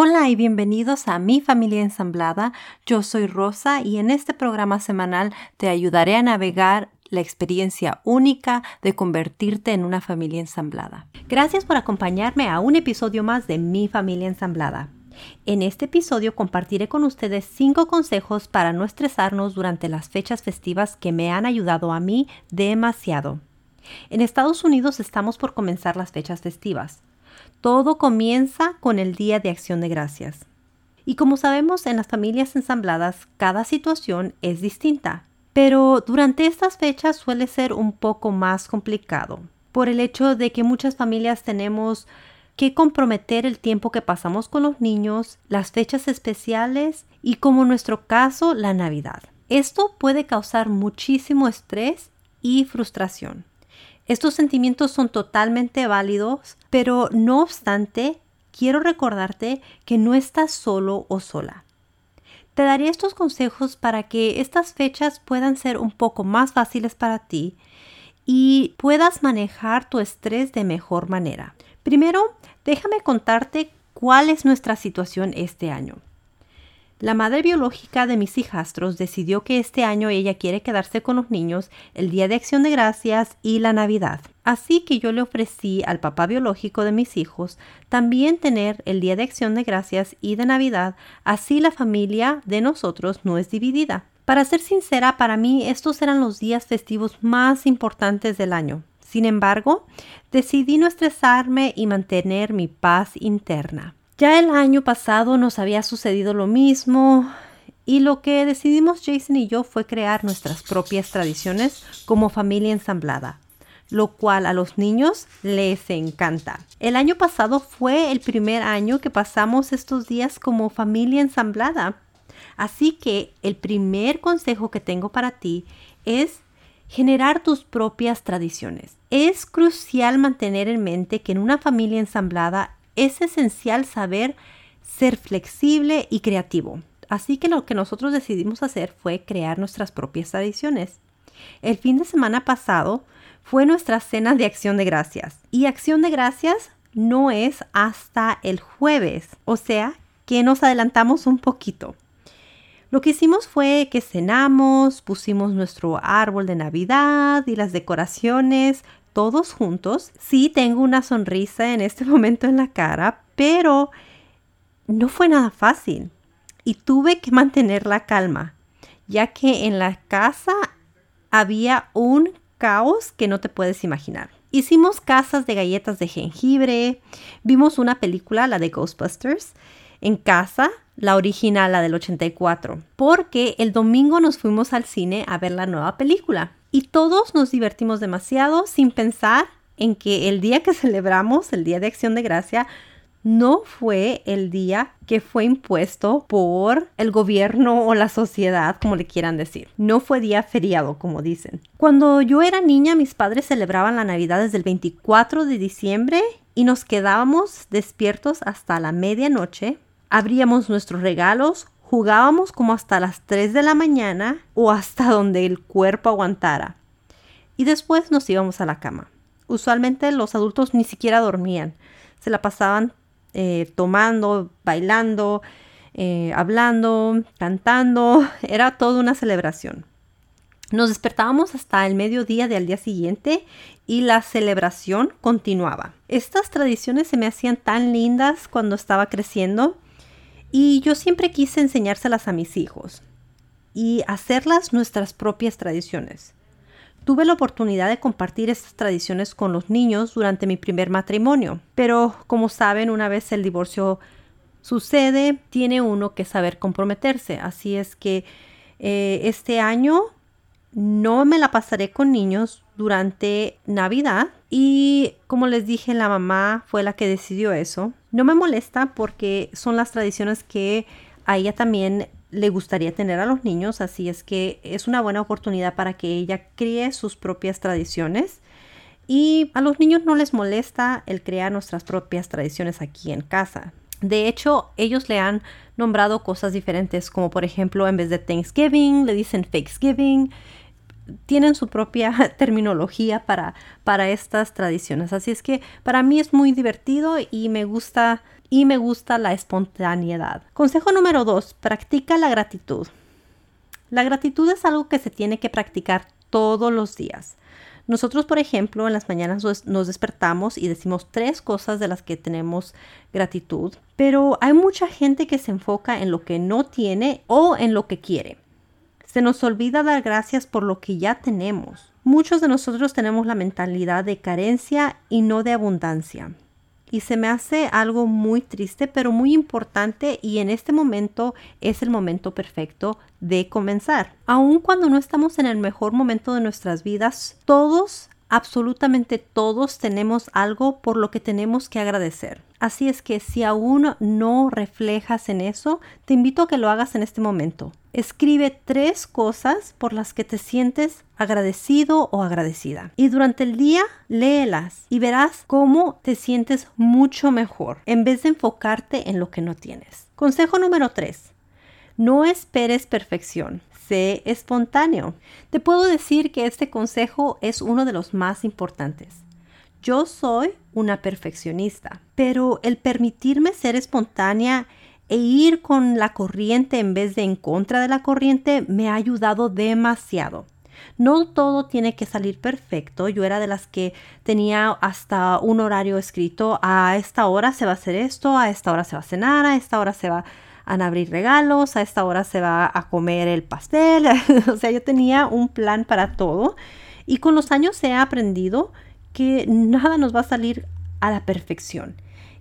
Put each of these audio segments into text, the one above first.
Hola y bienvenidos a Mi Familia Ensamblada. Yo soy Rosa y en este programa semanal te ayudaré a navegar la experiencia única de convertirte en una familia ensamblada. Gracias por acompañarme a un episodio más de Mi Familia Ensamblada. En este episodio compartiré con ustedes cinco consejos para no estresarnos durante las fechas festivas que me han ayudado a mí demasiado. En Estados Unidos estamos por comenzar las fechas festivas. Todo comienza con el Día de Acción de Gracias. Y como sabemos, en las familias ensambladas cada situación es distinta, pero durante estas fechas suele ser un poco más complicado, por el hecho de que muchas familias tenemos que comprometer el tiempo que pasamos con los niños, las fechas especiales y como en nuestro caso la Navidad. Esto puede causar muchísimo estrés y frustración. Estos sentimientos son totalmente válidos, pero no obstante, quiero recordarte que no estás solo o sola. Te daré estos consejos para que estas fechas puedan ser un poco más fáciles para ti y puedas manejar tu estrés de mejor manera. Primero, déjame contarte cuál es nuestra situación este año. La madre biológica de mis hijastros decidió que este año ella quiere quedarse con los niños el Día de Acción de Gracias y la Navidad. Así que yo le ofrecí al papá biológico de mis hijos también tener el Día de Acción de Gracias y de Navidad, así la familia de nosotros no es dividida. Para ser sincera, para mí estos eran los días festivos más importantes del año. Sin embargo, decidí no estresarme y mantener mi paz interna. Ya el año pasado nos había sucedido lo mismo y lo que decidimos Jason y yo fue crear nuestras propias tradiciones como familia ensamblada, lo cual a los niños les encanta. El año pasado fue el primer año que pasamos estos días como familia ensamblada. Así que el primer consejo que tengo para ti es generar tus propias tradiciones. Es crucial mantener en mente que en una familia ensamblada es esencial saber ser flexible y creativo. Así que lo que nosotros decidimos hacer fue crear nuestras propias tradiciones. El fin de semana pasado fue nuestra cena de acción de gracias. Y acción de gracias no es hasta el jueves, o sea que nos adelantamos un poquito. Lo que hicimos fue que cenamos, pusimos nuestro árbol de Navidad y las decoraciones, todos juntos. Sí, tengo una sonrisa en este momento en la cara, pero no fue nada fácil y tuve que mantener la calma, ya que en la casa había un caos que no te puedes imaginar. Hicimos casas de galletas de jengibre, vimos una película, la de Ghostbusters, en casa, la original, la del 84, porque el domingo nos fuimos al cine a ver la nueva película y todos nos divertimos demasiado sin pensar en que el día que celebramos, el Día de Acción de Gracia, no fue el día que fue impuesto por el gobierno o la sociedad, como le quieran decir. No fue día feriado, como dicen. Cuando yo era niña, mis padres celebraban la Navidad desde el 24 de diciembre y nos quedábamos despiertos hasta la medianoche. Abríamos nuestros regalos, Jugábamos como hasta las 3 de la mañana o hasta donde el cuerpo aguantara. Y después nos íbamos a la cama. Usualmente los adultos ni siquiera dormían. Se la pasaban eh, tomando, bailando, eh, hablando, cantando. Era toda una celebración. Nos despertábamos hasta el mediodía del día siguiente y la celebración continuaba. Estas tradiciones se me hacían tan lindas cuando estaba creciendo y yo siempre quise enseñárselas a mis hijos y hacerlas nuestras propias tradiciones. Tuve la oportunidad de compartir estas tradiciones con los niños durante mi primer matrimonio, pero como saben, una vez el divorcio sucede, tiene uno que saber comprometerse. Así es que eh, este año no me la pasaré con niños durante Navidad y como les dije, la mamá fue la que decidió eso. No me molesta porque son las tradiciones que a ella también le gustaría tener a los niños, así es que es una buena oportunidad para que ella críe sus propias tradiciones. Y a los niños no les molesta el crear nuestras propias tradiciones aquí en casa. De hecho, ellos le han nombrado cosas diferentes, como por ejemplo, en vez de Thanksgiving, le dicen Thanksgiving. Tienen su propia terminología para, para estas tradiciones. Así es que para mí es muy divertido y me gusta y me gusta la espontaneidad. Consejo número dos, practica la gratitud. La gratitud es algo que se tiene que practicar todos los días. Nosotros, por ejemplo, en las mañanas nos despertamos y decimos tres cosas de las que tenemos gratitud, pero hay mucha gente que se enfoca en lo que no tiene o en lo que quiere. Se nos olvida dar gracias por lo que ya tenemos. Muchos de nosotros tenemos la mentalidad de carencia y no de abundancia y se me hace algo muy triste, pero muy importante y en este momento es el momento perfecto de comenzar. Aun cuando no estamos en el mejor momento de nuestras vidas, todos, absolutamente todos tenemos algo por lo que tenemos que agradecer. Así es que si aún no reflejas en eso, te invito a que lo hagas en este momento. Escribe tres cosas por las que te sientes agradecido o agradecida. Y durante el día, léelas y verás cómo te sientes mucho mejor en vez de enfocarte en lo que no tienes. Consejo número tres. No esperes perfección. Sé espontáneo. Te puedo decir que este consejo es uno de los más importantes. Yo soy una perfeccionista, pero el permitirme ser espontánea e ir con la corriente en vez de en contra de la corriente me ha ayudado demasiado. No todo tiene que salir perfecto. Yo era de las que tenía hasta un horario escrito. A esta hora se va a hacer esto, a esta hora se va a cenar, a esta hora se va a abrir regalos, a esta hora se va a comer el pastel. o sea, yo tenía un plan para todo. Y con los años he aprendido que nada nos va a salir a la perfección.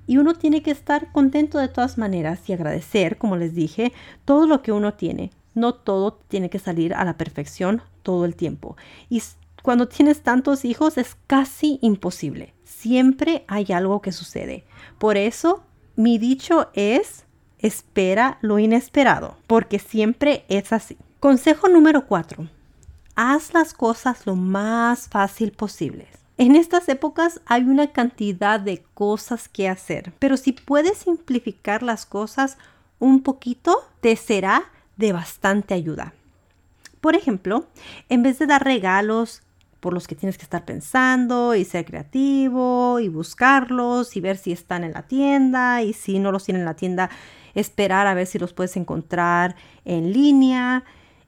Y uno tiene que estar contento de todas maneras y agradecer, como les dije, todo lo que uno tiene. No todo tiene que salir a la perfección todo el tiempo. Y cuando tienes tantos hijos es casi imposible. Siempre hay algo que sucede. Por eso mi dicho es, espera lo inesperado, porque siempre es así. Consejo número 4. Haz las cosas lo más fácil posible. En estas épocas hay una cantidad de cosas que hacer, pero si puedes simplificar las cosas un poquito, te será de bastante ayuda. Por ejemplo, en vez de dar regalos por los que tienes que estar pensando y ser creativo y buscarlos y ver si están en la tienda y si no los tienen en la tienda, esperar a ver si los puedes encontrar en línea.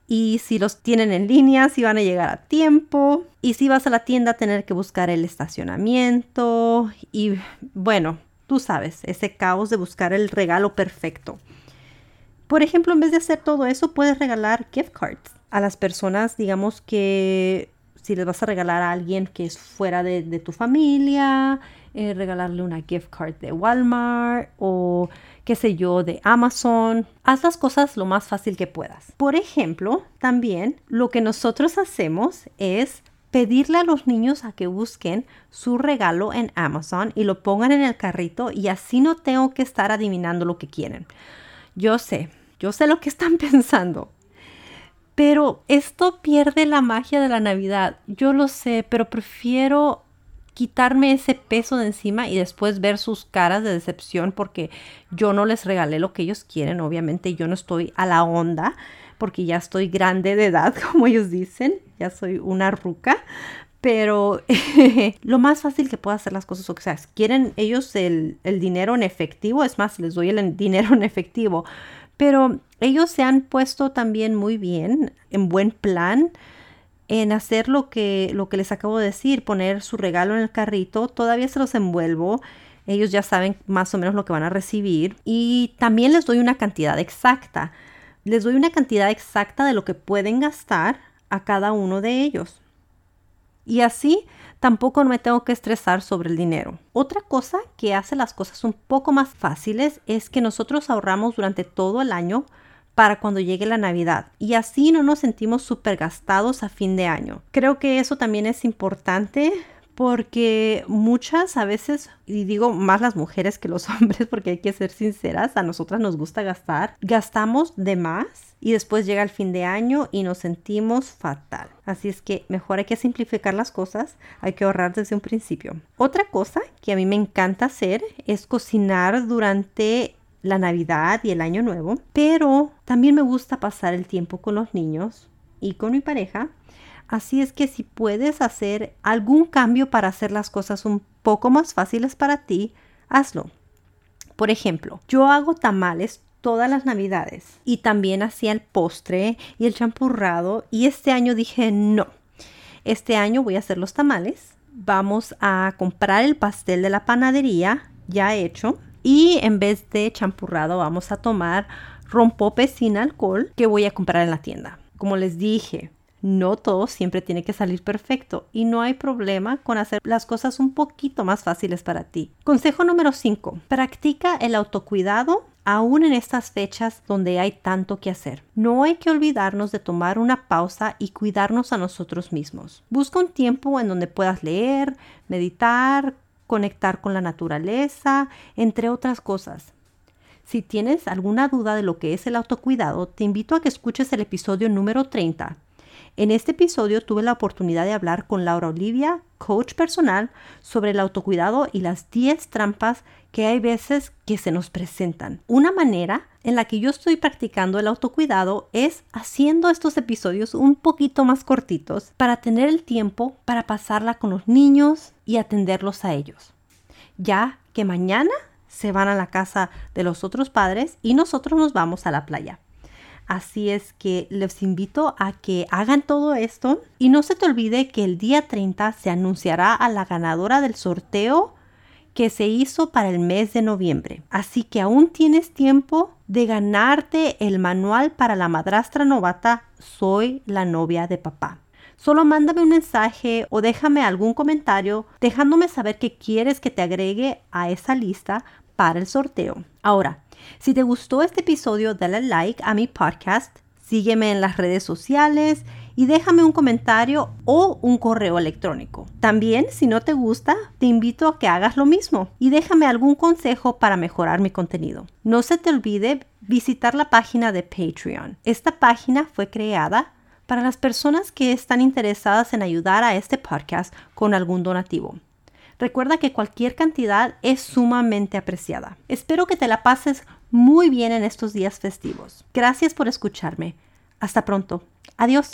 Y si los tienen en línea, si van a llegar a tiempo. Y si vas a la tienda tener que buscar el estacionamiento. Y bueno, tú sabes, ese caos de buscar el regalo perfecto. Por ejemplo, en vez de hacer todo eso, puedes regalar gift cards a las personas, digamos que si les vas a regalar a alguien que es fuera de, tu familia, eh, regalarle una gift card de Walmart o qué sé yo, de Amazon. Haz las cosas lo más fácil que puedas. Por ejemplo, también lo que nosotros hacemos es pedirle a los niños a que busquen su regalo en Amazon y lo pongan en el carrito y así no tengo que estar adivinando lo que quieren. Yo sé, yo sé lo que están pensando. Pero esto pierde la magia de la Navidad. Yo lo sé, pero prefiero quitarme ese peso de encima y después ver sus caras de decepción porque yo no les regalé lo que ellos quieren. Obviamente yo no estoy a la onda porque ya estoy grande de edad, como ellos dicen. Ya soy una ruca. Pero lo más fácil que puedo hacer las cosas, o sea, quieren ellos el, el dinero en efectivo, es más, les doy el dinero en efectivo. Pero ellos se han puesto también muy bien, en buen plan en hacer lo que, lo que les acabo de decir, poner su regalo en el carrito, todavía se los envuelvo. Ellos ya saben más o menos lo que van a recibir y también les doy una cantidad exacta. Les doy una cantidad exacta de lo que pueden gastar a cada uno de ellos. Y así tampoco me tengo que estresar sobre el dinero. Otra cosa que hace las cosas un poco más fáciles es que nosotros ahorramos durante todo el año para cuando llegue la Navidad y así no nos sentimos súper gastados a fin de año. Creo que eso también es importante porque muchas a veces, y digo más las mujeres que los hombres porque hay que ser sinceras, a nosotras nos gusta gastar, gastamos de más y después llega el fin de año y nos sentimos fatal. Así es que mejor hay que simplificar las cosas, hay que ahorrar desde un principio. Otra cosa que a mí me encanta hacer es cocinar durante la Navidad y el Año Nuevo, pero también me gusta pasar el tiempo con los niños y con mi pareja. Así es que si puedes hacer algún cambio para hacer las cosas un poco más fáciles para ti, hazlo. Por ejemplo, yo hago tamales todas las navidades y también hacía el postre y el champurrado y este año dije no, este año voy a hacer los tamales, vamos a comprar el pastel de la panadería ya hecho y en vez de champurrado vamos a tomar rompope sin alcohol que voy a comprar en la tienda. Como les dije, no todo siempre tiene que salir perfecto y no hay problema con hacer las cosas un poquito más fáciles para ti. Consejo número 5. Practica el autocuidado aún en estas fechas donde hay tanto que hacer. No hay que olvidarnos de tomar una pausa y cuidarnos a nosotros mismos. Busca un tiempo en donde puedas leer, meditar, conectar con la naturaleza, entre otras cosas. Si tienes alguna duda de lo que es el autocuidado, te invito a que escuches el episodio número 30 en este episodio tuve la oportunidad de hablar con Laura Olivia, coach personal, sobre el autocuidado y las 10 trampas que hay veces que se nos presentan. Una manera en la que yo estoy practicando el autocuidado es haciendo estos episodios un poquito más cortitos para tener el tiempo para pasarla con los niños y atenderlos a ellos. Ya que mañana se van a la casa de los otros padres y nosotros nos vamos a la playa. Así es que les invito a que hagan todo esto y no se te olvide que el día 30 se anunciará a la ganadora del sorteo que se hizo para el mes de noviembre. Así que aún tienes tiempo de ganarte el manual para la madrastra novata Soy la novia de papá. Solo mándame un mensaje o déjame algún comentario dejándome saber que quieres que te agregue a esa lista para el sorteo. Ahora, si te gustó este episodio, dale like a mi podcast, sígueme en las redes sociales y déjame un comentario o un correo electrónico. También, si no te gusta, te invito a que hagas lo mismo y déjame algún consejo para mejorar mi contenido. No se te olvide visitar la página de Patreon. Esta página fue creada para las personas que están interesadas en ayudar a este podcast con algún donativo. Recuerda que cualquier cantidad es sumamente apreciada. Espero que te la pases muy bien en estos días festivos. Gracias por escucharme. Hasta pronto. Adiós.